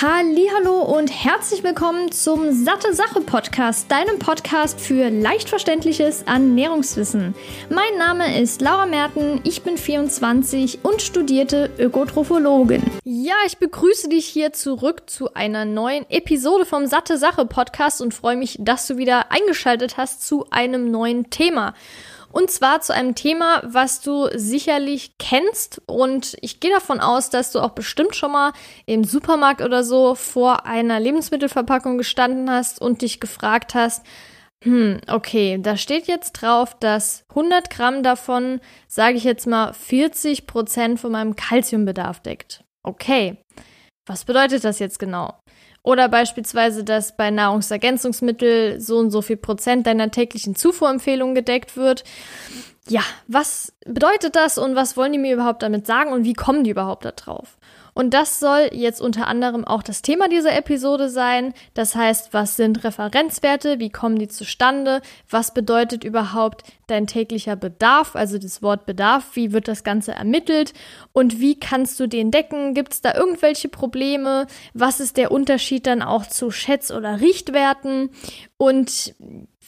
Hallo und herzlich willkommen zum Satte Sache Podcast, deinem Podcast für leicht verständliches Ernährungswissen. Mein Name ist Laura Merten, ich bin 24 und studierte Ökotrophologin. Ja, ich begrüße dich hier zurück zu einer neuen Episode vom Satte Sache Podcast und freue mich, dass du wieder eingeschaltet hast zu einem neuen Thema. Und zwar zu einem Thema, was du sicherlich kennst. Und ich gehe davon aus, dass du auch bestimmt schon mal im Supermarkt oder so vor einer Lebensmittelverpackung gestanden hast und dich gefragt hast, hm, okay, da steht jetzt drauf, dass 100 Gramm davon, sage ich jetzt mal, 40 Prozent von meinem Kalziumbedarf deckt. Okay, was bedeutet das jetzt genau? Oder beispielsweise, dass bei Nahrungsergänzungsmitteln so und so viel Prozent deiner täglichen Zufuhrempfehlung gedeckt wird. Ja, was bedeutet das und was wollen die mir überhaupt damit sagen und wie kommen die überhaupt da drauf? Und das soll jetzt unter anderem auch das Thema dieser Episode sein. Das heißt, was sind Referenzwerte? Wie kommen die zustande? Was bedeutet überhaupt dein täglicher Bedarf? Also das Wort Bedarf. Wie wird das Ganze ermittelt? Und wie kannst du den decken? Gibt es da irgendwelche Probleme? Was ist der Unterschied dann auch zu Schätz- oder Richtwerten? Und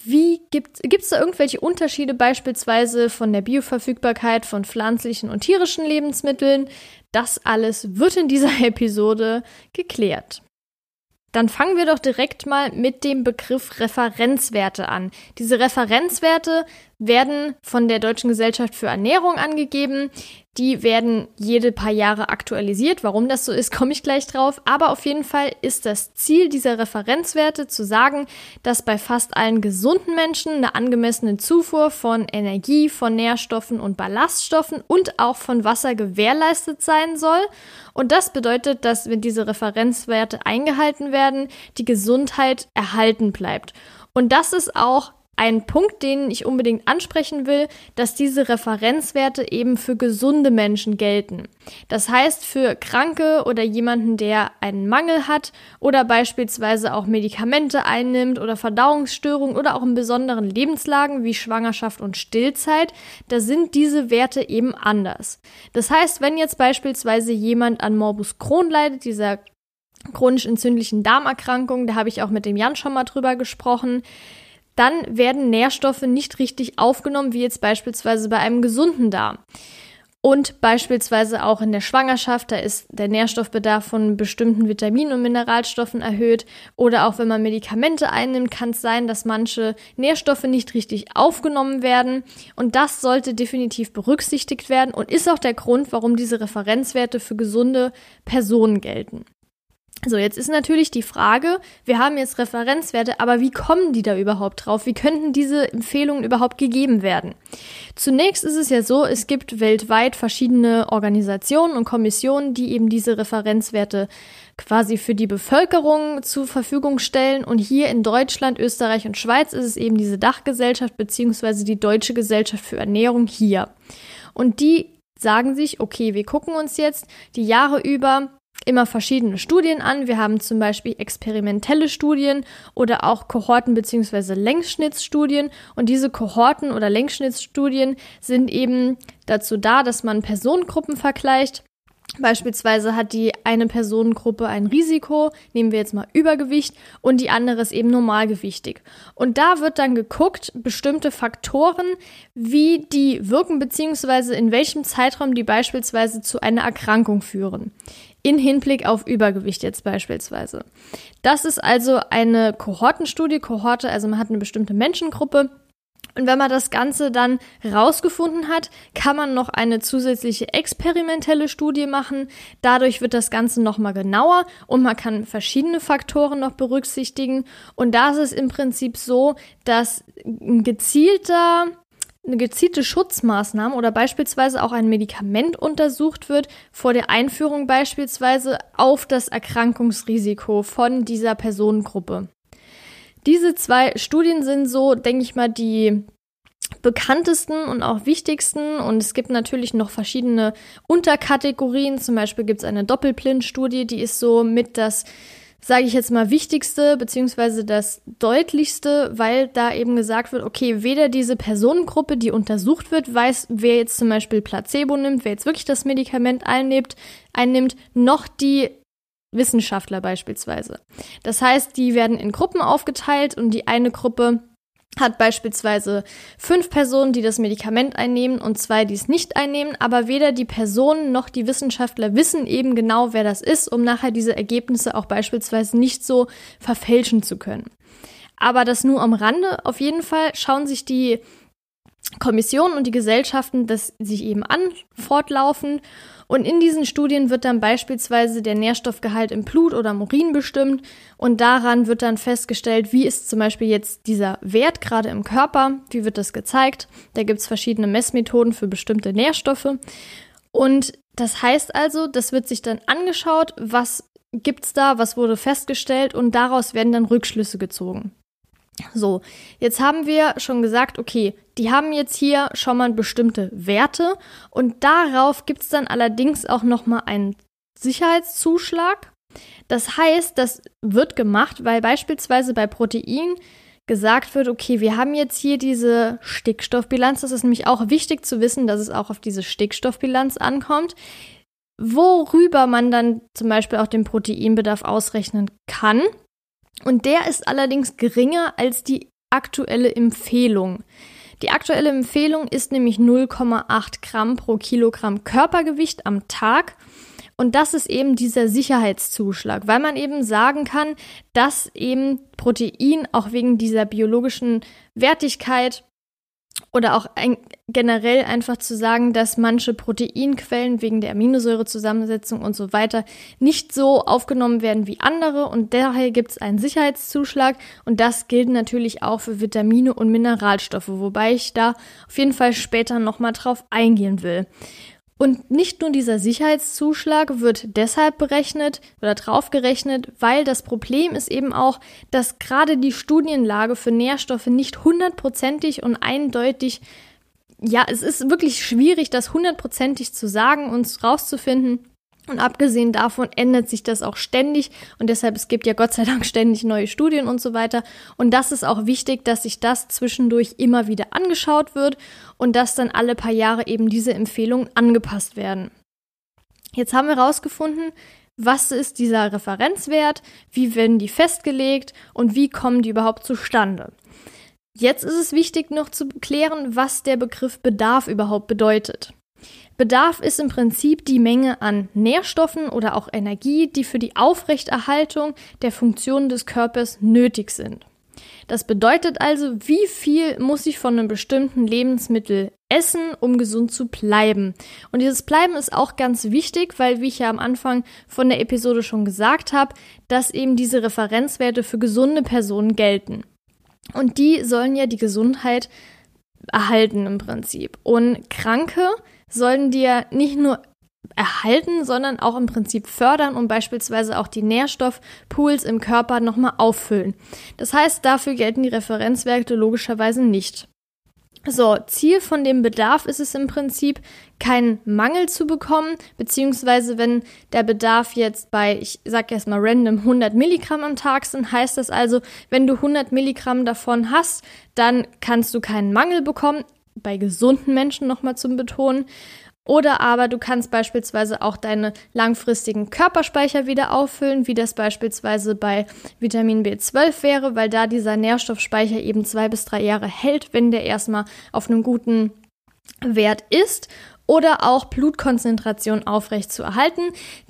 wie gibt es da irgendwelche Unterschiede beispielsweise von der Bioverfügbarkeit von pflanzlichen und tierischen Lebensmitteln? Das alles wird in dieser Episode geklärt. Dann fangen wir doch direkt mal mit dem Begriff Referenzwerte an. Diese Referenzwerte werden von der Deutschen Gesellschaft für Ernährung angegeben. Die werden jede paar Jahre aktualisiert. Warum das so ist, komme ich gleich drauf. Aber auf jeden Fall ist das Ziel dieser Referenzwerte zu sagen, dass bei fast allen gesunden Menschen eine angemessene Zufuhr von Energie, von Nährstoffen und Ballaststoffen und auch von Wasser gewährleistet sein soll. Und das bedeutet, dass wenn diese Referenzwerte eingehalten werden, die Gesundheit erhalten bleibt. Und das ist auch ein Punkt, den ich unbedingt ansprechen will, dass diese Referenzwerte eben für gesunde Menschen gelten. Das heißt, für Kranke oder jemanden, der einen Mangel hat oder beispielsweise auch Medikamente einnimmt oder Verdauungsstörungen oder auch in besonderen Lebenslagen wie Schwangerschaft und Stillzeit, da sind diese Werte eben anders. Das heißt, wenn jetzt beispielsweise jemand an Morbus Crohn leidet, dieser chronisch entzündlichen Darmerkrankung, da habe ich auch mit dem Jan schon mal drüber gesprochen, dann werden Nährstoffe nicht richtig aufgenommen, wie jetzt beispielsweise bei einem gesunden Darm. Und beispielsweise auch in der Schwangerschaft, da ist der Nährstoffbedarf von bestimmten Vitaminen und Mineralstoffen erhöht. Oder auch wenn man Medikamente einnimmt, kann es sein, dass manche Nährstoffe nicht richtig aufgenommen werden. Und das sollte definitiv berücksichtigt werden und ist auch der Grund, warum diese Referenzwerte für gesunde Personen gelten. So, jetzt ist natürlich die Frage, wir haben jetzt Referenzwerte, aber wie kommen die da überhaupt drauf? Wie könnten diese Empfehlungen überhaupt gegeben werden? Zunächst ist es ja so, es gibt weltweit verschiedene Organisationen und Kommissionen, die eben diese Referenzwerte quasi für die Bevölkerung zur Verfügung stellen. Und hier in Deutschland, Österreich und Schweiz ist es eben diese Dachgesellschaft beziehungsweise die Deutsche Gesellschaft für Ernährung hier. Und die sagen sich, okay, wir gucken uns jetzt die Jahre über immer verschiedene Studien an. Wir haben zum Beispiel experimentelle Studien oder auch Kohorten- bzw. Längsschnittsstudien. Und diese Kohorten- oder Längsschnittsstudien sind eben dazu da, dass man Personengruppen vergleicht. Beispielsweise hat die eine Personengruppe ein Risiko, nehmen wir jetzt mal Übergewicht, und die andere ist eben normalgewichtig. Und da wird dann geguckt, bestimmte Faktoren, wie die wirken, beziehungsweise in welchem Zeitraum die beispielsweise zu einer Erkrankung führen in Hinblick auf Übergewicht jetzt beispielsweise. Das ist also eine Kohortenstudie. Kohorte, also man hat eine bestimmte Menschengruppe. Und wenn man das Ganze dann rausgefunden hat, kann man noch eine zusätzliche experimentelle Studie machen. Dadurch wird das Ganze nochmal genauer und man kann verschiedene Faktoren noch berücksichtigen. Und da ist es im Prinzip so, dass ein gezielter gezielte Schutzmaßnahme oder beispielsweise auch ein Medikament untersucht wird vor der Einführung beispielsweise auf das Erkrankungsrisiko von dieser Personengruppe. Diese zwei Studien sind so, denke ich mal, die bekanntesten und auch wichtigsten. Und es gibt natürlich noch verschiedene Unterkategorien. Zum Beispiel gibt es eine Doppelblindstudie, die ist so mit das sage ich jetzt mal, wichtigste beziehungsweise das deutlichste, weil da eben gesagt wird, okay, weder diese Personengruppe, die untersucht wird, weiß, wer jetzt zum Beispiel Placebo nimmt, wer jetzt wirklich das Medikament einnimmt, einnimmt noch die Wissenschaftler beispielsweise. Das heißt, die werden in Gruppen aufgeteilt und die eine Gruppe hat beispielsweise fünf Personen, die das Medikament einnehmen und zwei, die es nicht einnehmen, aber weder die Personen noch die Wissenschaftler wissen eben genau, wer das ist, um nachher diese Ergebnisse auch beispielsweise nicht so verfälschen zu können. Aber das nur am Rande. Auf jeden Fall schauen sich die Kommissionen und die Gesellschaften das sich eben an, fortlaufen. Und in diesen Studien wird dann beispielsweise der Nährstoffgehalt im Blut oder im Urin bestimmt. Und daran wird dann festgestellt, wie ist zum Beispiel jetzt dieser Wert gerade im Körper, wie wird das gezeigt. Da gibt es verschiedene Messmethoden für bestimmte Nährstoffe. Und das heißt also, das wird sich dann angeschaut, was gibt's da, was wurde festgestellt und daraus werden dann Rückschlüsse gezogen. So, jetzt haben wir schon gesagt, okay, die haben jetzt hier schon mal bestimmte Werte und darauf gibt es dann allerdings auch nochmal einen Sicherheitszuschlag. Das heißt, das wird gemacht, weil beispielsweise bei Protein gesagt wird, okay, wir haben jetzt hier diese Stickstoffbilanz. Das ist nämlich auch wichtig zu wissen, dass es auch auf diese Stickstoffbilanz ankommt, worüber man dann zum Beispiel auch den Proteinbedarf ausrechnen kann. Und der ist allerdings geringer als die aktuelle Empfehlung. Die aktuelle Empfehlung ist nämlich 0,8 Gramm pro Kilogramm Körpergewicht am Tag. Und das ist eben dieser Sicherheitszuschlag, weil man eben sagen kann, dass eben Protein auch wegen dieser biologischen Wertigkeit oder auch ein, generell einfach zu sagen, dass manche Proteinquellen wegen der Aminosäurezusammensetzung und so weiter nicht so aufgenommen werden wie andere. Und daher gibt es einen Sicherheitszuschlag. Und das gilt natürlich auch für Vitamine und Mineralstoffe, wobei ich da auf jeden Fall später nochmal drauf eingehen will. Und nicht nur dieser Sicherheitszuschlag wird deshalb berechnet oder draufgerechnet, weil das Problem ist eben auch, dass gerade die Studienlage für Nährstoffe nicht hundertprozentig und eindeutig, ja, es ist wirklich schwierig, das hundertprozentig zu sagen und rauszufinden, und abgesehen davon ändert sich das auch ständig und deshalb es gibt ja Gott sei Dank ständig neue Studien und so weiter. Und das ist auch wichtig, dass sich das zwischendurch immer wieder angeschaut wird und dass dann alle paar Jahre eben diese Empfehlungen angepasst werden. Jetzt haben wir herausgefunden, was ist dieser Referenzwert, wie werden die festgelegt und wie kommen die überhaupt zustande. Jetzt ist es wichtig noch zu klären, was der Begriff Bedarf überhaupt bedeutet. Bedarf ist im Prinzip die Menge an Nährstoffen oder auch Energie, die für die Aufrechterhaltung der Funktionen des Körpers nötig sind. Das bedeutet also, wie viel muss ich von einem bestimmten Lebensmittel essen, um gesund zu bleiben. Und dieses Bleiben ist auch ganz wichtig, weil, wie ich ja am Anfang von der Episode schon gesagt habe, dass eben diese Referenzwerte für gesunde Personen gelten. Und die sollen ja die Gesundheit erhalten im Prinzip. Und Kranke sollen dir nicht nur erhalten, sondern auch im Prinzip fördern und beispielsweise auch die Nährstoffpools im Körper nochmal auffüllen. Das heißt, dafür gelten die Referenzwerte logischerweise nicht. So, Ziel von dem Bedarf ist es im Prinzip, keinen Mangel zu bekommen, beziehungsweise wenn der Bedarf jetzt bei, ich sag erst mal random, 100 Milligramm am Tag sind, heißt das also, wenn du 100 Milligramm davon hast, dann kannst du keinen Mangel bekommen, bei gesunden Menschen nochmal zum Betonen. Oder aber du kannst beispielsweise auch deine langfristigen Körperspeicher wieder auffüllen, wie das beispielsweise bei Vitamin B12 wäre, weil da dieser Nährstoffspeicher eben zwei bis drei Jahre hält, wenn der erstmal auf einem guten Wert ist oder auch Blutkonzentration aufrecht zu erhalten.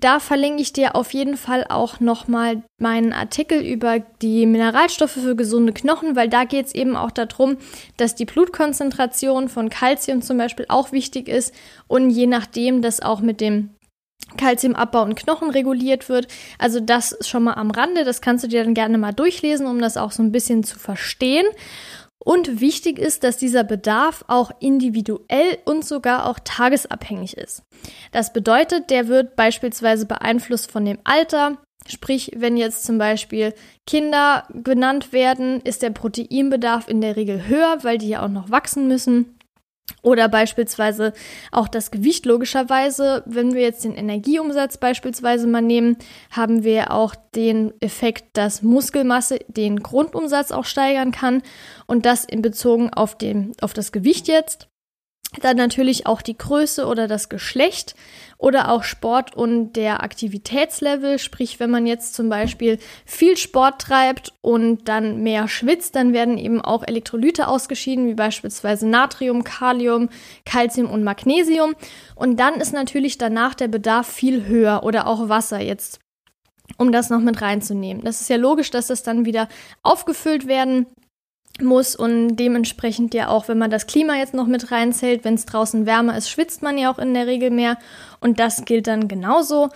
Da verlinke ich dir auf jeden Fall auch nochmal meinen Artikel über die Mineralstoffe für gesunde Knochen, weil da geht es eben auch darum, dass die Blutkonzentration von Kalzium zum Beispiel auch wichtig ist und je nachdem das auch mit dem Kalziumabbau und Knochen reguliert wird. Also das schon mal am Rande, das kannst du dir dann gerne mal durchlesen, um das auch so ein bisschen zu verstehen. Und wichtig ist, dass dieser Bedarf auch individuell und sogar auch tagesabhängig ist. Das bedeutet, der wird beispielsweise beeinflusst von dem Alter. Sprich, wenn jetzt zum Beispiel Kinder genannt werden, ist der Proteinbedarf in der Regel höher, weil die ja auch noch wachsen müssen. Oder beispielsweise auch das Gewicht logischerweise. Wenn wir jetzt den Energieumsatz beispielsweise mal nehmen, haben wir auch den Effekt, dass Muskelmasse den Grundumsatz auch steigern kann und das in Bezug auf, den, auf das Gewicht jetzt. Dann natürlich auch die Größe oder das Geschlecht oder auch Sport und der Aktivitätslevel. Sprich, wenn man jetzt zum Beispiel viel Sport treibt und dann mehr schwitzt, dann werden eben auch Elektrolyte ausgeschieden, wie beispielsweise Natrium, Kalium, Calcium und Magnesium. Und dann ist natürlich danach der Bedarf viel höher oder auch Wasser jetzt um das noch mit reinzunehmen. Das ist ja logisch, dass das dann wieder aufgefüllt werden muss und dementsprechend ja auch, wenn man das Klima jetzt noch mit reinzählt, wenn es draußen wärmer ist, schwitzt man ja auch in der Regel mehr und das gilt dann genauso.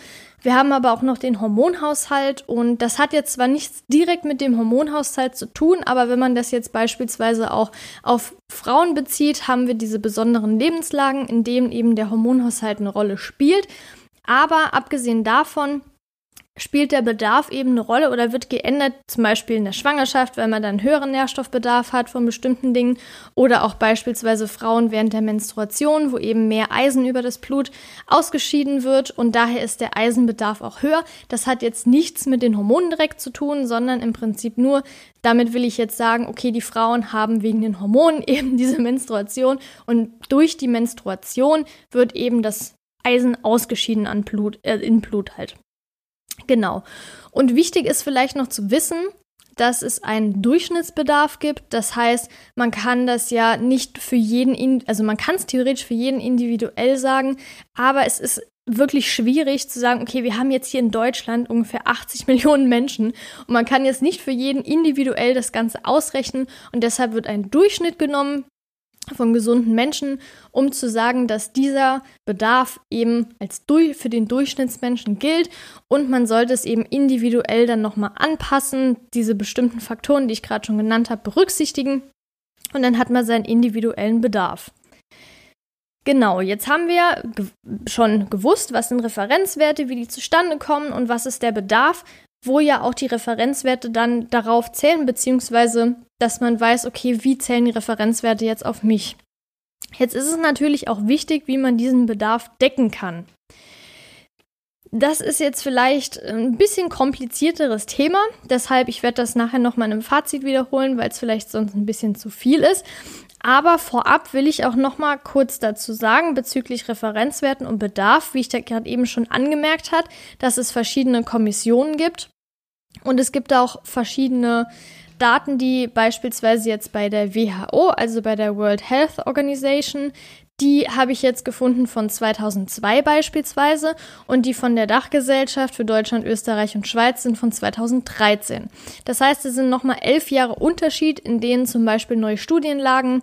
Wir haben aber auch noch den Hormonhaushalt und das hat jetzt zwar nichts direkt mit dem Hormonhaushalt zu tun, aber wenn man das jetzt beispielsweise auch auf Frauen bezieht, haben wir diese besonderen Lebenslagen, in denen eben der Hormonhaushalt eine Rolle spielt. Aber abgesehen davon spielt der Bedarf eben eine Rolle oder wird geändert, zum Beispiel in der Schwangerschaft, weil man dann höheren Nährstoffbedarf hat von bestimmten Dingen oder auch beispielsweise Frauen während der Menstruation, wo eben mehr Eisen über das Blut ausgeschieden wird und daher ist der Eisenbedarf auch höher. Das hat jetzt nichts mit den Hormonen direkt zu tun, sondern im Prinzip nur, damit will ich jetzt sagen, okay, die Frauen haben wegen den Hormonen eben diese Menstruation und durch die Menstruation wird eben das Eisen ausgeschieden an Blut, äh, in Blut halt. Genau. Und wichtig ist vielleicht noch zu wissen, dass es einen Durchschnittsbedarf gibt. Das heißt, man kann das ja nicht für jeden, also man kann es theoretisch für jeden individuell sagen, aber es ist wirklich schwierig zu sagen, okay, wir haben jetzt hier in Deutschland ungefähr 80 Millionen Menschen und man kann jetzt nicht für jeden individuell das Ganze ausrechnen und deshalb wird ein Durchschnitt genommen von gesunden Menschen, um zu sagen, dass dieser Bedarf eben als durch, für den Durchschnittsmenschen gilt. Und man sollte es eben individuell dann nochmal anpassen, diese bestimmten Faktoren, die ich gerade schon genannt habe, berücksichtigen. Und dann hat man seinen individuellen Bedarf. Genau, jetzt haben wir ge schon gewusst, was sind Referenzwerte, wie die zustande kommen und was ist der Bedarf wo ja auch die Referenzwerte dann darauf zählen, beziehungsweise dass man weiß, okay, wie zählen die Referenzwerte jetzt auf mich. Jetzt ist es natürlich auch wichtig, wie man diesen Bedarf decken kann. Das ist jetzt vielleicht ein bisschen komplizierteres Thema, deshalb ich werde das nachher noch mal in einem Fazit wiederholen, weil es vielleicht sonst ein bisschen zu viel ist. Aber vorab will ich auch noch mal kurz dazu sagen bezüglich Referenzwerten und Bedarf, wie ich da gerade eben schon angemerkt hat, dass es verschiedene Kommissionen gibt und es gibt auch verschiedene Daten, die beispielsweise jetzt bei der WHO, also bei der World Health Organization, die habe ich jetzt gefunden von 2002 beispielsweise und die von der Dachgesellschaft für Deutschland, Österreich und Schweiz sind von 2013. Das heißt, es sind nochmal elf Jahre Unterschied, in denen zum Beispiel neue Studienlagen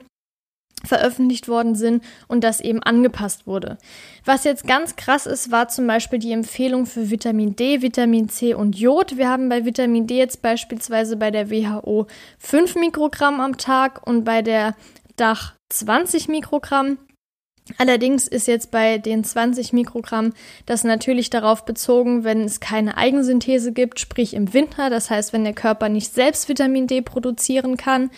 veröffentlicht worden sind und das eben angepasst wurde. Was jetzt ganz krass ist, war zum Beispiel die Empfehlung für Vitamin D, Vitamin C und Jod. Wir haben bei Vitamin D jetzt beispielsweise bei der WHO 5 Mikrogramm am Tag und bei der Dach 20 Mikrogramm. Allerdings ist jetzt bei den 20 Mikrogramm das natürlich darauf bezogen, wenn es keine Eigensynthese gibt, sprich im Winter, das heißt, wenn der Körper nicht selbst Vitamin D produzieren kann.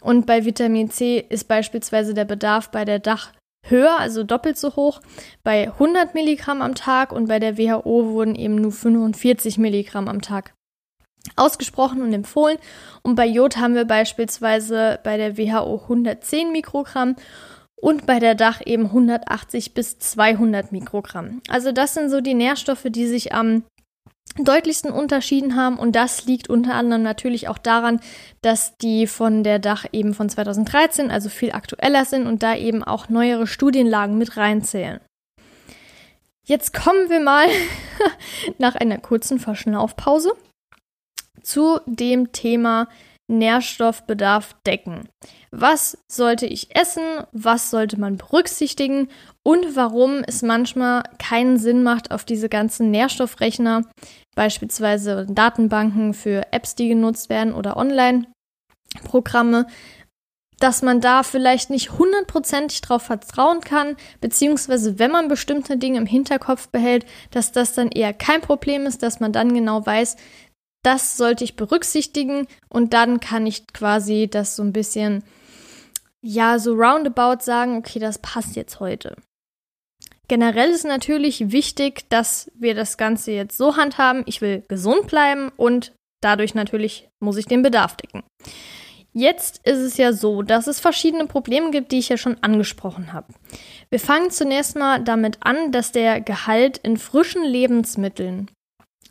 Und bei Vitamin C ist beispielsweise der Bedarf bei der Dach höher, also doppelt so hoch, bei 100 Milligramm am Tag und bei der WHO wurden eben nur 45 Milligramm am Tag ausgesprochen und empfohlen. Und bei Jod haben wir beispielsweise bei der WHO 110 Mikrogramm und bei der Dach eben 180 bis 200 Mikrogramm. Also das sind so die Nährstoffe, die sich am deutlichsten unterschieden haben. Und das liegt unter anderem natürlich auch daran, dass die von der Dach eben von 2013, also viel aktueller sind und da eben auch neuere Studienlagen mit reinzählen. Jetzt kommen wir mal nach einer kurzen Verschnaufpause zu dem Thema Nährstoffbedarf decken. Was sollte ich essen? Was sollte man berücksichtigen? Und warum es manchmal keinen Sinn macht, auf diese ganzen Nährstoffrechner, beispielsweise Datenbanken für Apps, die genutzt werden oder Online-Programme, dass man da vielleicht nicht hundertprozentig drauf vertrauen kann, beziehungsweise wenn man bestimmte Dinge im Hinterkopf behält, dass das dann eher kein Problem ist, dass man dann genau weiß, das sollte ich berücksichtigen und dann kann ich quasi das so ein bisschen, ja, so roundabout sagen, okay, das passt jetzt heute. Generell ist natürlich wichtig, dass wir das Ganze jetzt so handhaben, ich will gesund bleiben und dadurch natürlich muss ich den Bedarf decken. Jetzt ist es ja so, dass es verschiedene Probleme gibt, die ich ja schon angesprochen habe. Wir fangen zunächst mal damit an, dass der Gehalt in frischen Lebensmitteln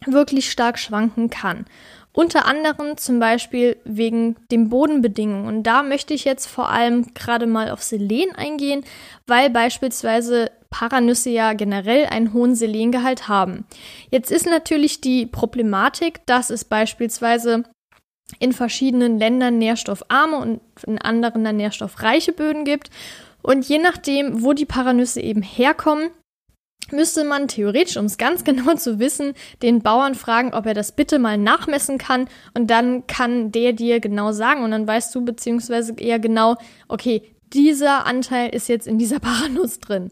wirklich stark schwanken kann. Unter anderem zum Beispiel wegen den Bodenbedingungen. Und da möchte ich jetzt vor allem gerade mal auf Selen eingehen, weil beispielsweise Paranüsse ja generell einen hohen Selengehalt haben. Jetzt ist natürlich die Problematik, dass es beispielsweise in verschiedenen Ländern nährstoffarme und in anderen dann nährstoffreiche Böden gibt. Und je nachdem, wo die Paranüsse eben herkommen, müsste man theoretisch, um es ganz genau zu wissen, den Bauern fragen, ob er das bitte mal nachmessen kann und dann kann der dir genau sagen und dann weißt du beziehungsweise eher genau, okay, dieser Anteil ist jetzt in dieser Paranuss drin.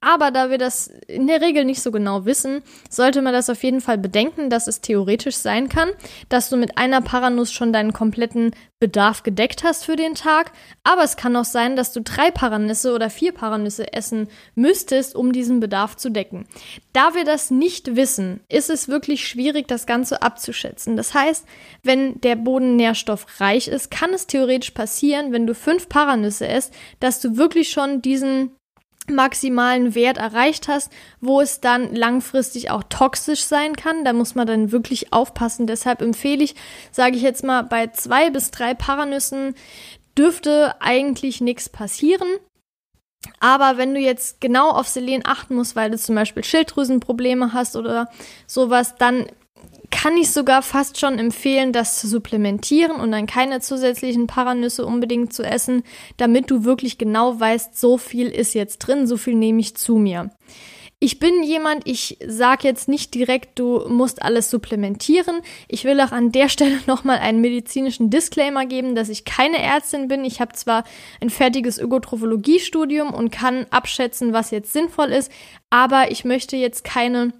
Aber da wir das in der Regel nicht so genau wissen, sollte man das auf jeden Fall bedenken, dass es theoretisch sein kann, dass du mit einer Paranuss schon deinen kompletten Bedarf gedeckt hast für den Tag. Aber es kann auch sein, dass du drei Paranüsse oder vier Paranüsse essen müsstest, um diesen Bedarf zu decken. Da wir das nicht wissen, ist es wirklich schwierig, das Ganze abzuschätzen. Das heißt, wenn der Boden nährstoffreich ist, kann es theoretisch passieren, wenn du fünf Paranüsse isst, dass du wirklich schon diesen maximalen Wert erreicht hast, wo es dann langfristig auch toxisch sein kann. Da muss man dann wirklich aufpassen. Deshalb empfehle ich, sage ich jetzt mal, bei zwei bis drei Paranüssen dürfte eigentlich nichts passieren. Aber wenn du jetzt genau auf Selen achten musst, weil du zum Beispiel Schilddrüsenprobleme hast oder sowas, dann kann ich sogar fast schon empfehlen, das zu supplementieren und dann keine zusätzlichen Paranüsse unbedingt zu essen, damit du wirklich genau weißt, so viel ist jetzt drin, so viel nehme ich zu mir. Ich bin jemand, ich sage jetzt nicht direkt, du musst alles supplementieren. Ich will auch an der Stelle nochmal einen medizinischen Disclaimer geben, dass ich keine Ärztin bin. Ich habe zwar ein fertiges Ökotrophologie-Studium und kann abschätzen, was jetzt sinnvoll ist, aber ich möchte jetzt keine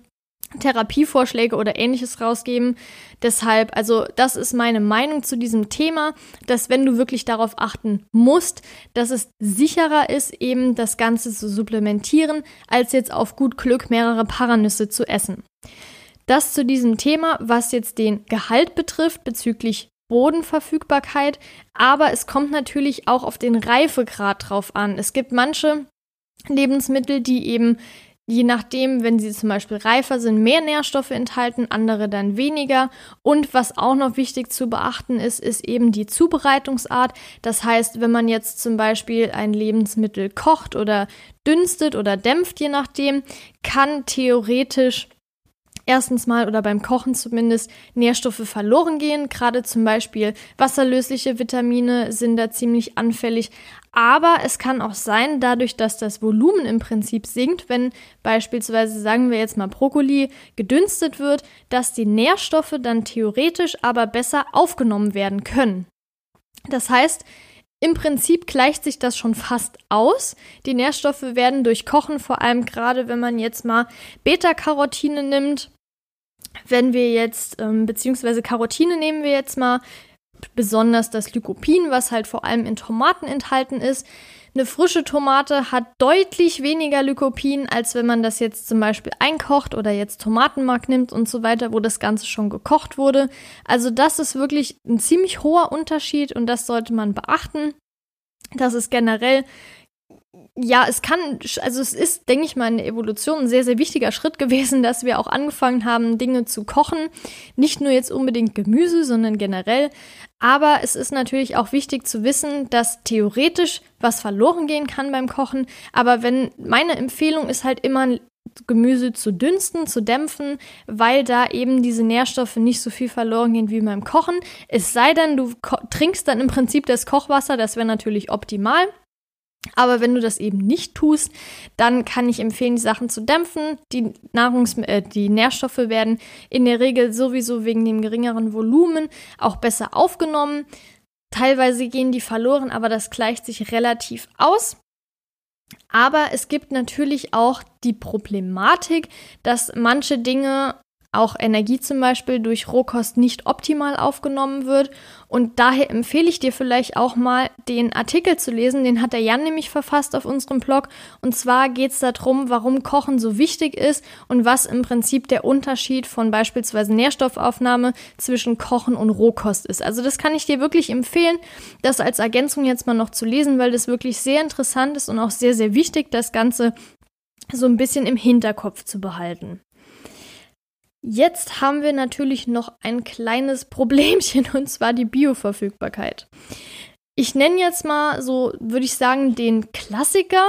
Therapievorschläge oder ähnliches rausgeben. Deshalb, also das ist meine Meinung zu diesem Thema, dass wenn du wirklich darauf achten musst, dass es sicherer ist, eben das Ganze zu supplementieren, als jetzt auf gut Glück mehrere Paranüsse zu essen. Das zu diesem Thema, was jetzt den Gehalt betrifft bezüglich Bodenverfügbarkeit, aber es kommt natürlich auch auf den Reifegrad drauf an. Es gibt manche Lebensmittel, die eben je nachdem, wenn sie zum Beispiel reifer sind, mehr Nährstoffe enthalten, andere dann weniger. Und was auch noch wichtig zu beachten ist, ist eben die Zubereitungsart. Das heißt, wenn man jetzt zum Beispiel ein Lebensmittel kocht oder dünstet oder dämpft, je nachdem, kann theoretisch erstens mal oder beim Kochen zumindest Nährstoffe verloren gehen. Gerade zum Beispiel wasserlösliche Vitamine sind da ziemlich anfällig. Aber es kann auch sein, dadurch, dass das Volumen im Prinzip sinkt, wenn beispielsweise, sagen wir jetzt mal, Brokkoli gedünstet wird, dass die Nährstoffe dann theoretisch aber besser aufgenommen werden können. Das heißt, im Prinzip gleicht sich das schon fast aus. Die Nährstoffe werden durch Kochen, vor allem gerade wenn man jetzt mal Beta-Carotine nimmt, wenn wir jetzt, ähm, beziehungsweise Karotine nehmen wir jetzt mal, besonders das Lycopin, was halt vor allem in Tomaten enthalten ist. Eine frische Tomate hat deutlich weniger Lycopin, als wenn man das jetzt zum Beispiel einkocht oder jetzt Tomatenmark nimmt und so weiter, wo das Ganze schon gekocht wurde. Also das ist wirklich ein ziemlich hoher Unterschied und das sollte man beachten. Das ist generell ja, es kann, also es ist, denke ich mal, in der Evolution ein sehr, sehr wichtiger Schritt gewesen, dass wir auch angefangen haben, Dinge zu kochen. Nicht nur jetzt unbedingt Gemüse, sondern generell. Aber es ist natürlich auch wichtig zu wissen, dass theoretisch was verloren gehen kann beim Kochen. Aber wenn, meine Empfehlung ist halt immer, Gemüse zu dünsten, zu dämpfen, weil da eben diese Nährstoffe nicht so viel verloren gehen wie beim Kochen. Es sei denn, du trinkst dann im Prinzip das Kochwasser, das wäre natürlich optimal. Aber wenn du das eben nicht tust, dann kann ich empfehlen, die Sachen zu dämpfen. Die, Nahrungs äh, die Nährstoffe werden in der Regel sowieso wegen dem geringeren Volumen auch besser aufgenommen. Teilweise gehen die verloren, aber das gleicht sich relativ aus. Aber es gibt natürlich auch die Problematik, dass manche Dinge auch Energie zum Beispiel durch Rohkost nicht optimal aufgenommen wird. Und daher empfehle ich dir vielleicht auch mal den Artikel zu lesen, den hat der Jan nämlich verfasst auf unserem Blog. Und zwar geht es darum, warum Kochen so wichtig ist und was im Prinzip der Unterschied von beispielsweise Nährstoffaufnahme zwischen Kochen und Rohkost ist. Also das kann ich dir wirklich empfehlen, das als Ergänzung jetzt mal noch zu lesen, weil das wirklich sehr interessant ist und auch sehr, sehr wichtig, das Ganze so ein bisschen im Hinterkopf zu behalten. Jetzt haben wir natürlich noch ein kleines Problemchen und zwar die Bioverfügbarkeit. Ich nenne jetzt mal so, würde ich sagen, den Klassiker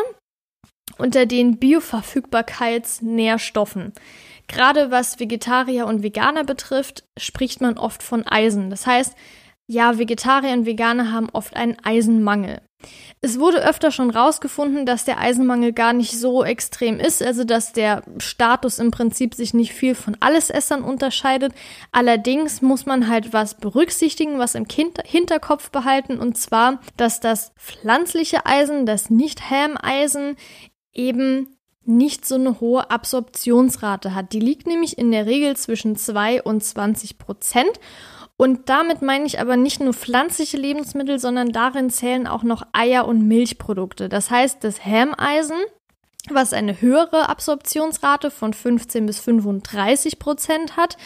unter den Bioverfügbarkeitsnährstoffen. Gerade was Vegetarier und Veganer betrifft, spricht man oft von Eisen. Das heißt, ja, Vegetarier und Veganer haben oft einen Eisenmangel. Es wurde öfter schon rausgefunden, dass der Eisenmangel gar nicht so extrem ist, also dass der Status im Prinzip sich nicht viel von Allesessern unterscheidet. Allerdings muss man halt was berücksichtigen, was im kind Hinterkopf behalten, und zwar, dass das pflanzliche Eisen, das Nicht-Ham-Eisen, eben nicht so eine hohe Absorptionsrate hat. Die liegt nämlich in der Regel zwischen 2 und 20 Prozent. Und damit meine ich aber nicht nur pflanzliche Lebensmittel, sondern darin zählen auch noch Eier und Milchprodukte. Das heißt, das Hämeisen, was eine höhere Absorptionsrate von 15 bis 35 Prozent hat,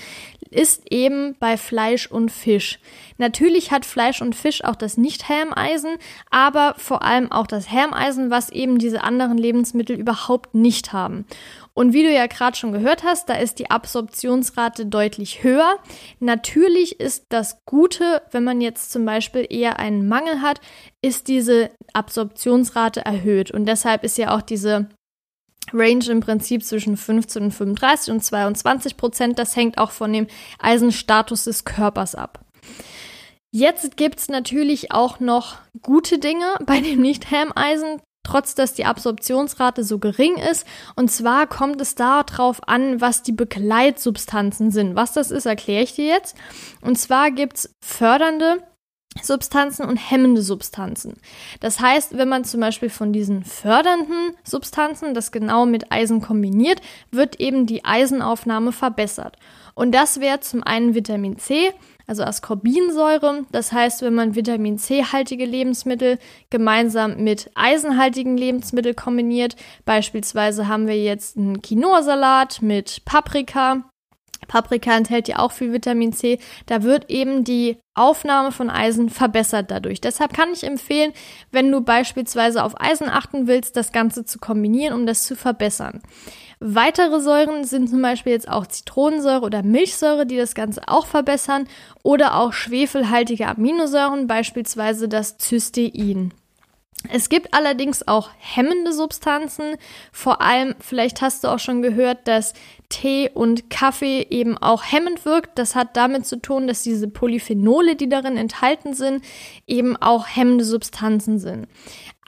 ist eben bei Fleisch und Fisch. Natürlich hat Fleisch und Fisch auch das Nicht-Hämeisen, aber vor allem auch das Hämeisen, was eben diese anderen Lebensmittel überhaupt nicht haben. Und wie du ja gerade schon gehört hast, da ist die Absorptionsrate deutlich höher. Natürlich ist das Gute, wenn man jetzt zum Beispiel eher einen Mangel hat, ist diese Absorptionsrate erhöht. Und deshalb ist ja auch diese Range im Prinzip zwischen 15 und 35 und 22 Prozent. Das hängt auch von dem Eisenstatus des Körpers ab. Jetzt gibt es natürlich auch noch gute Dinge bei dem Nicht-Ham-Eisen trotz dass die Absorptionsrate so gering ist. Und zwar kommt es darauf an, was die Begleitsubstanzen sind. Was das ist, erkläre ich dir jetzt. Und zwar gibt es fördernde Substanzen und hemmende Substanzen. Das heißt, wenn man zum Beispiel von diesen fördernden Substanzen das genau mit Eisen kombiniert, wird eben die Eisenaufnahme verbessert. Und das wäre zum einen Vitamin C, also Ascorbinsäure. Das heißt, wenn man Vitamin C-haltige Lebensmittel gemeinsam mit eisenhaltigen Lebensmitteln kombiniert, beispielsweise haben wir jetzt einen Quinoa-Salat mit Paprika. Paprika enthält ja auch viel Vitamin C. Da wird eben die Aufnahme von Eisen verbessert dadurch. Deshalb kann ich empfehlen, wenn du beispielsweise auf Eisen achten willst, das Ganze zu kombinieren, um das zu verbessern. Weitere Säuren sind zum Beispiel jetzt auch Zitronensäure oder Milchsäure, die das Ganze auch verbessern, oder auch schwefelhaltige Aminosäuren, beispielsweise das Cystein. Es gibt allerdings auch hemmende Substanzen. Vor allem, vielleicht hast du auch schon gehört, dass Tee und Kaffee eben auch hemmend wirkt. Das hat damit zu tun, dass diese Polyphenole, die darin enthalten sind, eben auch hemmende Substanzen sind.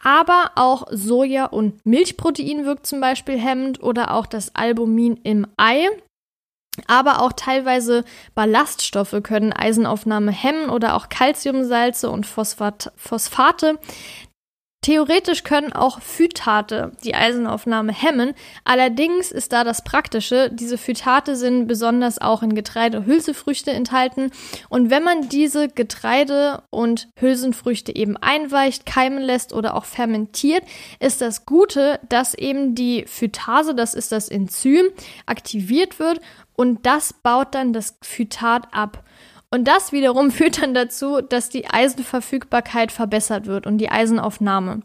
Aber auch Soja- und Milchprotein wirkt zum Beispiel hemmend oder auch das Albumin im Ei. Aber auch teilweise Ballaststoffe können Eisenaufnahme hemmen oder auch Calciumsalze und Phosphat Phosphate. Theoretisch können auch Phytate die Eisenaufnahme hemmen. Allerdings ist da das Praktische, diese Phytate sind besonders auch in Getreide- und Hülsenfrüchte enthalten. Und wenn man diese Getreide- und Hülsenfrüchte eben einweicht, keimen lässt oder auch fermentiert, ist das Gute, dass eben die Phytase, das ist das Enzym, aktiviert wird und das baut dann das Phytat ab. Und das wiederum führt dann dazu, dass die Eisenverfügbarkeit verbessert wird und die Eisenaufnahme.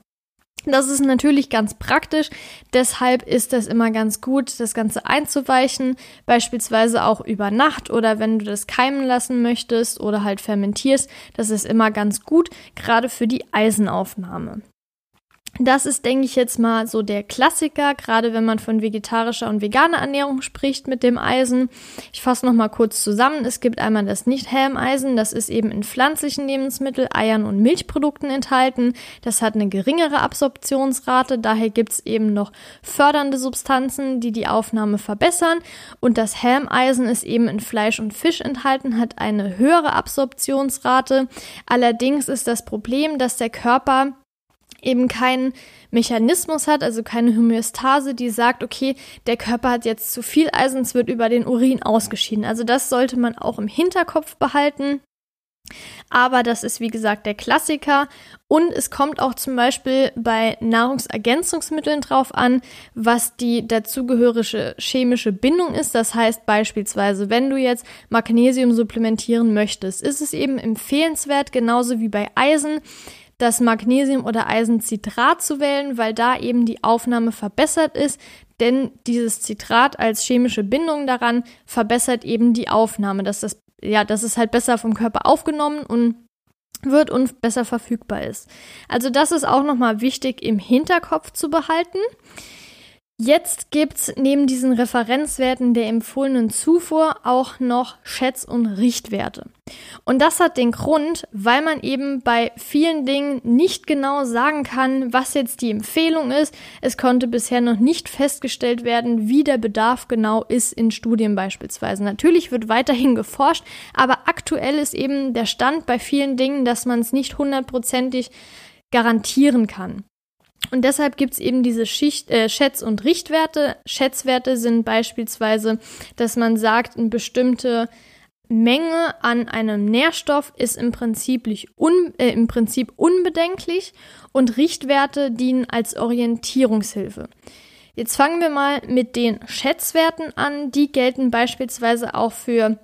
Das ist natürlich ganz praktisch, deshalb ist das immer ganz gut, das Ganze einzuweichen, beispielsweise auch über Nacht oder wenn du das keimen lassen möchtest oder halt fermentierst, das ist immer ganz gut, gerade für die Eisenaufnahme. Das ist, denke ich, jetzt mal so der Klassiker, gerade wenn man von vegetarischer und veganer Ernährung spricht mit dem Eisen. Ich fasse noch mal kurz zusammen. Es gibt einmal das Nicht-Ham-Eisen, das ist eben in pflanzlichen Lebensmitteln, Eiern und Milchprodukten enthalten. Das hat eine geringere Absorptionsrate, daher gibt es eben noch fördernde Substanzen, die die Aufnahme verbessern. Und das Ham-Eisen ist eben in Fleisch und Fisch enthalten, hat eine höhere Absorptionsrate. Allerdings ist das Problem, dass der Körper eben keinen Mechanismus hat, also keine Homöostase, die sagt, okay, der Körper hat jetzt zu viel Eisen, es wird über den Urin ausgeschieden. Also das sollte man auch im Hinterkopf behalten. Aber das ist wie gesagt der Klassiker. Und es kommt auch zum Beispiel bei Nahrungsergänzungsmitteln drauf an, was die dazugehörige chemische Bindung ist. Das heißt beispielsweise, wenn du jetzt Magnesium supplementieren möchtest, ist es eben empfehlenswert, genauso wie bei Eisen, das Magnesium oder Eisenzitrat zu wählen, weil da eben die Aufnahme verbessert ist, denn dieses Zitrat als chemische Bindung daran verbessert eben die Aufnahme, dass das ja, dass es halt besser vom Körper aufgenommen und wird und besser verfügbar ist. Also das ist auch nochmal wichtig im Hinterkopf zu behalten. Jetzt gibt's neben diesen Referenzwerten der empfohlenen Zufuhr auch noch Schätz- und Richtwerte. Und das hat den Grund, weil man eben bei vielen Dingen nicht genau sagen kann, was jetzt die Empfehlung ist. Es konnte bisher noch nicht festgestellt werden, wie der Bedarf genau ist in Studien beispielsweise. Natürlich wird weiterhin geforscht, aber aktuell ist eben der Stand bei vielen Dingen, dass man es nicht hundertprozentig garantieren kann. Und deshalb gibt es eben diese Schicht, äh, Schätz- und Richtwerte. Schätzwerte sind beispielsweise, dass man sagt, eine bestimmte Menge an einem Nährstoff ist im Prinzip, un, äh, im Prinzip unbedenklich und Richtwerte dienen als Orientierungshilfe. Jetzt fangen wir mal mit den Schätzwerten an. Die gelten beispielsweise auch für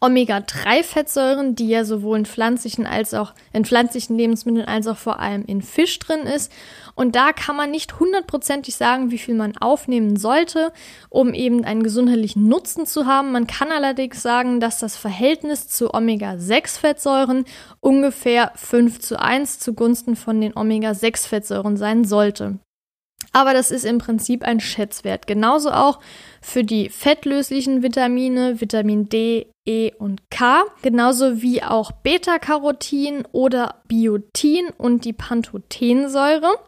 Omega-3-Fettsäuren, die ja sowohl in pflanzlichen als auch in pflanzlichen Lebensmitteln als auch vor allem in Fisch drin ist. Und da kann man nicht hundertprozentig sagen, wie viel man aufnehmen sollte, um eben einen gesundheitlichen Nutzen zu haben. Man kann allerdings sagen, dass das Verhältnis zu Omega-6-Fettsäuren ungefähr 5 zu 1 zugunsten von den Omega-6-Fettsäuren sein sollte. Aber das ist im Prinzip ein Schätzwert. Genauso auch für die fettlöslichen Vitamine, Vitamin D, E und K, genauso wie auch Beta-Carotin oder Biotin und die Pantothensäure.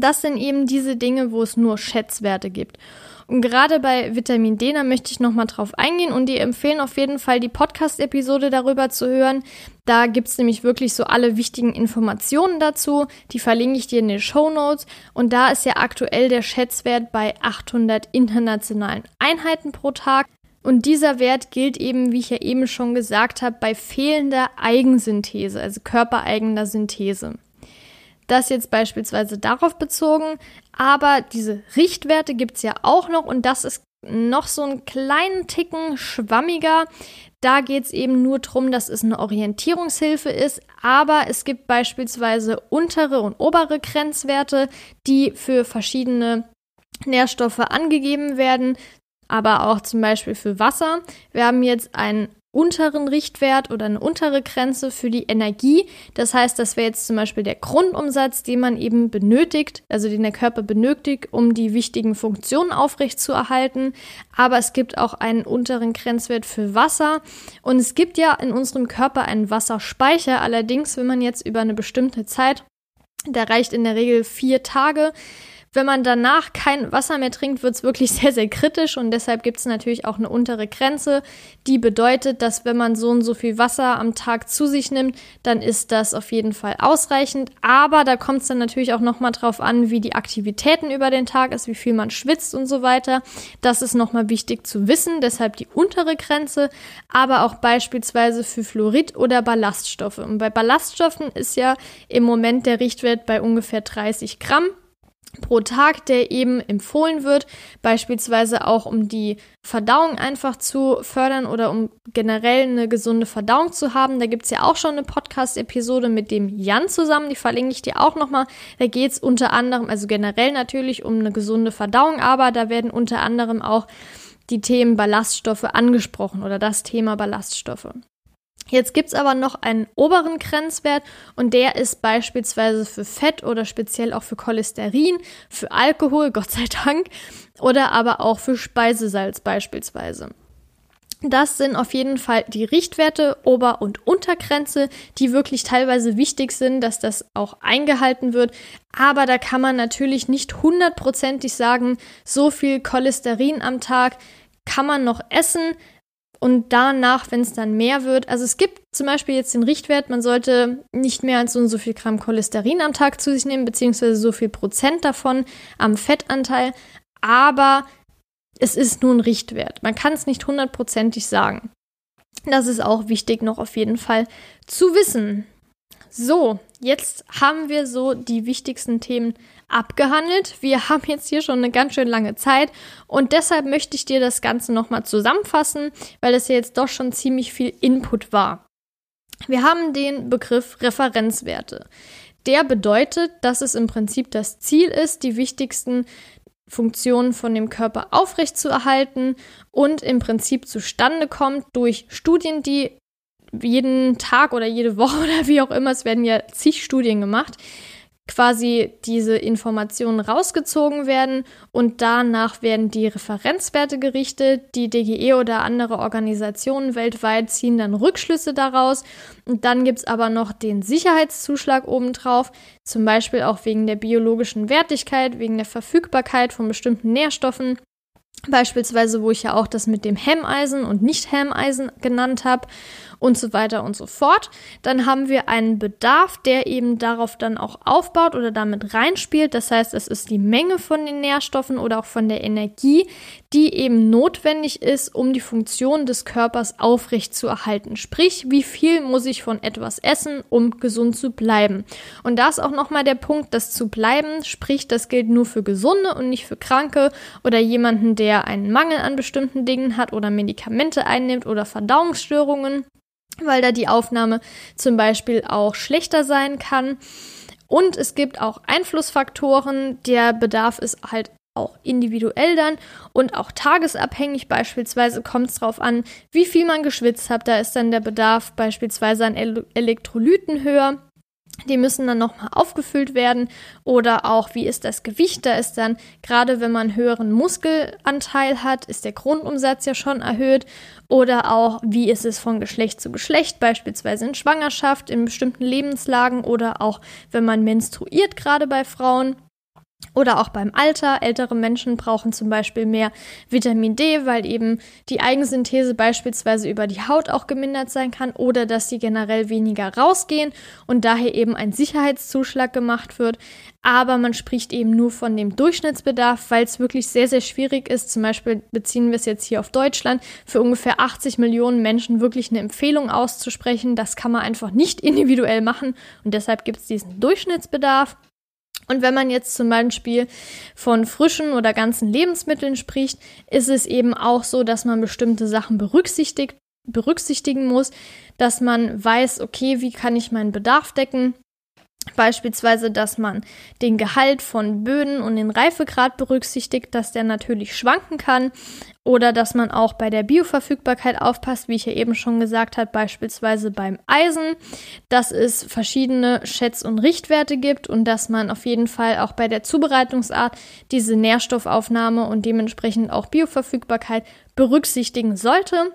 Das sind eben diese Dinge, wo es nur Schätzwerte gibt. Und gerade bei Vitamin D, da möchte ich nochmal drauf eingehen und die empfehlen auf jeden Fall die Podcast-Episode darüber zu hören. Da gibt es nämlich wirklich so alle wichtigen Informationen dazu. Die verlinke ich dir in den Show Notes. Und da ist ja aktuell der Schätzwert bei 800 internationalen Einheiten pro Tag. Und dieser Wert gilt eben, wie ich ja eben schon gesagt habe, bei fehlender Eigensynthese, also körpereigener Synthese. Das jetzt beispielsweise darauf bezogen, aber diese Richtwerte gibt es ja auch noch und das ist noch so einen kleinen Ticken schwammiger. Da geht es eben nur darum, dass es eine Orientierungshilfe ist, aber es gibt beispielsweise untere und obere Grenzwerte, die für verschiedene Nährstoffe angegeben werden, aber auch zum Beispiel für Wasser. Wir haben jetzt einen unteren Richtwert oder eine untere Grenze für die Energie. Das heißt, das wäre jetzt zum Beispiel der Grundumsatz, den man eben benötigt, also den der Körper benötigt, um die wichtigen Funktionen aufrechtzuerhalten. Aber es gibt auch einen unteren Grenzwert für Wasser. Und es gibt ja in unserem Körper einen Wasserspeicher. Allerdings, wenn man jetzt über eine bestimmte Zeit, der reicht in der Regel vier Tage, wenn man danach kein Wasser mehr trinkt, wird es wirklich sehr, sehr kritisch und deshalb gibt es natürlich auch eine untere Grenze, die bedeutet, dass wenn man so und so viel Wasser am Tag zu sich nimmt, dann ist das auf jeden Fall ausreichend. Aber da kommt es dann natürlich auch nochmal drauf an, wie die Aktivitäten über den Tag ist, wie viel man schwitzt und so weiter. Das ist nochmal wichtig zu wissen, deshalb die untere Grenze, aber auch beispielsweise für Fluorid oder Ballaststoffe. Und bei Ballaststoffen ist ja im Moment der Richtwert bei ungefähr 30 Gramm pro Tag, der eben empfohlen wird, beispielsweise auch um die Verdauung einfach zu fördern oder um generell eine gesunde Verdauung zu haben. Da gibt es ja auch schon eine Podcast-Episode mit dem Jan zusammen, die verlinke ich dir auch nochmal. Da geht es unter anderem, also generell natürlich um eine gesunde Verdauung, aber da werden unter anderem auch die Themen Ballaststoffe angesprochen oder das Thema Ballaststoffe. Jetzt gibt es aber noch einen oberen Grenzwert und der ist beispielsweise für Fett oder speziell auch für Cholesterin, für Alkohol, Gott sei Dank, oder aber auch für Speisesalz beispielsweise. Das sind auf jeden Fall die Richtwerte, Ober- und Untergrenze, die wirklich teilweise wichtig sind, dass das auch eingehalten wird. Aber da kann man natürlich nicht hundertprozentig sagen, so viel Cholesterin am Tag kann man noch essen. Und danach, wenn es dann mehr wird, also es gibt zum Beispiel jetzt den Richtwert, man sollte nicht mehr als so und so viel Gramm Cholesterin am Tag zu sich nehmen, beziehungsweise so viel Prozent davon am Fettanteil. Aber es ist nur ein Richtwert. Man kann es nicht hundertprozentig sagen. Das ist auch wichtig noch auf jeden Fall zu wissen. So, jetzt haben wir so die wichtigsten Themen abgehandelt. Wir haben jetzt hier schon eine ganz schön lange Zeit und deshalb möchte ich dir das Ganze nochmal zusammenfassen, weil es ja jetzt doch schon ziemlich viel Input war. Wir haben den Begriff Referenzwerte. Der bedeutet, dass es im Prinzip das Ziel ist, die wichtigsten Funktionen von dem Körper aufrechtzuerhalten und im Prinzip zustande kommt durch Studien, die jeden Tag oder jede Woche oder wie auch immer, es werden ja zig Studien gemacht, quasi diese Informationen rausgezogen werden und danach werden die Referenzwerte gerichtet. Die DGE oder andere Organisationen weltweit ziehen dann Rückschlüsse daraus. Und dann gibt es aber noch den Sicherheitszuschlag obendrauf, zum Beispiel auch wegen der biologischen Wertigkeit, wegen der Verfügbarkeit von bestimmten Nährstoffen. Beispielsweise, wo ich ja auch das mit dem Hemmeisen und Nicht-Hemmeisen genannt habe und so weiter und so fort. Dann haben wir einen Bedarf, der eben darauf dann auch aufbaut oder damit reinspielt. Das heißt, es ist die Menge von den Nährstoffen oder auch von der Energie, die eben notwendig ist, um die Funktion des Körpers aufrecht zu erhalten. Sprich, wie viel muss ich von etwas essen, um gesund zu bleiben? Und da ist auch nochmal der Punkt, das zu bleiben, sprich, das gilt nur für Gesunde und nicht für Kranke oder jemanden, der einen Mangel an bestimmten Dingen hat oder Medikamente einnimmt oder Verdauungsstörungen weil da die Aufnahme zum Beispiel auch schlechter sein kann. Und es gibt auch Einflussfaktoren. Der Bedarf ist halt auch individuell dann und auch tagesabhängig. Beispielsweise kommt es darauf an, wie viel man geschwitzt hat. Da ist dann der Bedarf beispielsweise an Elektrolyten höher. Die müssen dann nochmal aufgefüllt werden oder auch wie ist das Gewicht? Da ist dann, gerade wenn man höheren Muskelanteil hat, ist der Grundumsatz ja schon erhöht oder auch wie ist es von Geschlecht zu Geschlecht, beispielsweise in Schwangerschaft, in bestimmten Lebenslagen oder auch wenn man menstruiert, gerade bei Frauen. Oder auch beim Alter. Ältere Menschen brauchen zum Beispiel mehr Vitamin D, weil eben die Eigensynthese beispielsweise über die Haut auch gemindert sein kann oder dass sie generell weniger rausgehen und daher eben ein Sicherheitszuschlag gemacht wird. Aber man spricht eben nur von dem Durchschnittsbedarf, weil es wirklich sehr, sehr schwierig ist. Zum Beispiel beziehen wir es jetzt hier auf Deutschland, für ungefähr 80 Millionen Menschen wirklich eine Empfehlung auszusprechen. Das kann man einfach nicht individuell machen und deshalb gibt es diesen Durchschnittsbedarf. Und wenn man jetzt zum Beispiel von frischen oder ganzen Lebensmitteln spricht, ist es eben auch so, dass man bestimmte Sachen berücksichtigt, berücksichtigen muss, dass man weiß, okay, wie kann ich meinen Bedarf decken? Beispielsweise, dass man den Gehalt von Böden und den Reifegrad berücksichtigt, dass der natürlich schwanken kann. Oder dass man auch bei der Bioverfügbarkeit aufpasst, wie ich ja eben schon gesagt habe, beispielsweise beim Eisen, dass es verschiedene Schätz- und Richtwerte gibt und dass man auf jeden Fall auch bei der Zubereitungsart diese Nährstoffaufnahme und dementsprechend auch Bioverfügbarkeit berücksichtigen sollte.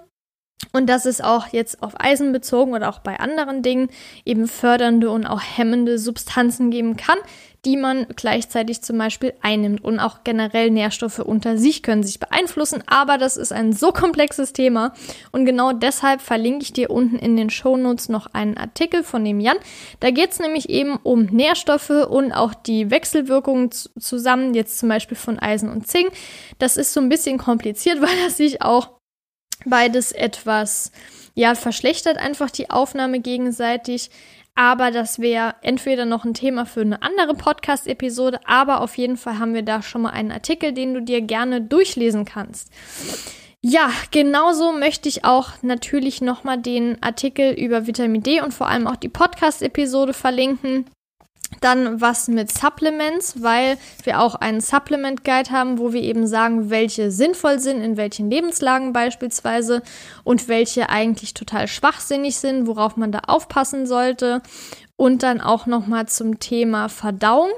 Und dass es auch jetzt auf Eisen bezogen oder auch bei anderen Dingen eben fördernde und auch hemmende Substanzen geben kann, die man gleichzeitig zum Beispiel einnimmt. Und auch generell Nährstoffe unter sich können sich beeinflussen, aber das ist ein so komplexes Thema. Und genau deshalb verlinke ich dir unten in den Shownotes noch einen Artikel von dem Jan. Da geht es nämlich eben um Nährstoffe und auch die Wechselwirkungen zusammen, jetzt zum Beispiel von Eisen und Zink. Das ist so ein bisschen kompliziert, weil das sich auch beides etwas, ja, verschlechtert einfach die Aufnahme gegenseitig. Aber das wäre entweder noch ein Thema für eine andere Podcast-Episode, aber auf jeden Fall haben wir da schon mal einen Artikel, den du dir gerne durchlesen kannst. Ja, genauso möchte ich auch natürlich nochmal den Artikel über Vitamin D und vor allem auch die Podcast-Episode verlinken. Dann was mit Supplements, weil wir auch einen Supplement Guide haben, wo wir eben sagen, welche sinnvoll sind, in welchen Lebenslagen beispielsweise und welche eigentlich total schwachsinnig sind, worauf man da aufpassen sollte. Und dann auch nochmal zum Thema Verdauung.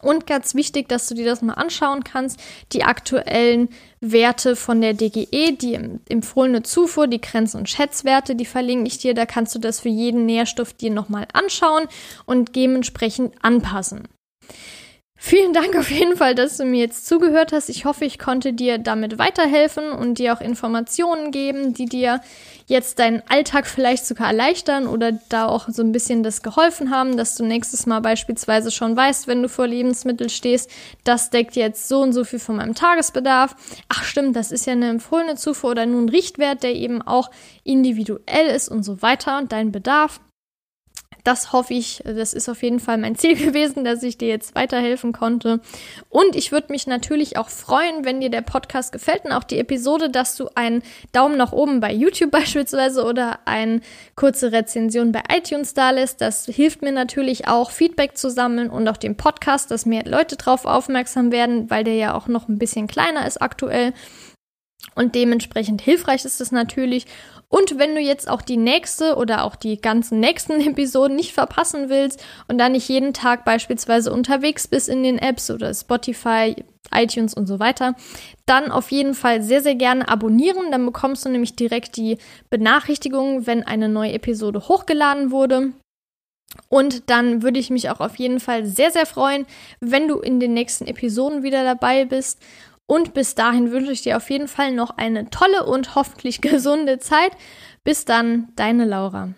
Und ganz wichtig, dass du dir das mal anschauen kannst, die aktuellen Werte von der DGE, die empfohlene Zufuhr, die Grenz- und Schätzwerte, die verlinke ich dir. Da kannst du das für jeden Nährstoff dir nochmal anschauen und dementsprechend anpassen. Vielen Dank auf jeden Fall, dass du mir jetzt zugehört hast. Ich hoffe, ich konnte dir damit weiterhelfen und dir auch Informationen geben, die dir jetzt deinen Alltag vielleicht sogar erleichtern oder da auch so ein bisschen das geholfen haben, dass du nächstes Mal beispielsweise schon weißt, wenn du vor Lebensmittel stehst, das deckt jetzt so und so viel von meinem Tagesbedarf. Ach stimmt, das ist ja eine empfohlene Zufuhr oder nun ein Richtwert, der eben auch individuell ist und so weiter, dein Bedarf. Das hoffe ich, das ist auf jeden Fall mein Ziel gewesen, dass ich dir jetzt weiterhelfen konnte. Und ich würde mich natürlich auch freuen, wenn dir der Podcast gefällt und auch die Episode, dass du einen Daumen nach oben bei YouTube beispielsweise oder eine kurze Rezension bei iTunes da lässt. Das hilft mir natürlich auch, Feedback zu sammeln und auch dem Podcast, dass mehr Leute drauf aufmerksam werden, weil der ja auch noch ein bisschen kleiner ist aktuell. Und dementsprechend hilfreich ist es natürlich. Und wenn du jetzt auch die nächste oder auch die ganzen nächsten Episoden nicht verpassen willst und dann nicht jeden Tag beispielsweise unterwegs bist in den Apps oder Spotify, iTunes und so weiter, dann auf jeden Fall sehr, sehr gerne abonnieren. Dann bekommst du nämlich direkt die Benachrichtigung, wenn eine neue Episode hochgeladen wurde. Und dann würde ich mich auch auf jeden Fall sehr, sehr freuen, wenn du in den nächsten Episoden wieder dabei bist. Und bis dahin wünsche ich dir auf jeden Fall noch eine tolle und hoffentlich gesunde Zeit. Bis dann, deine Laura.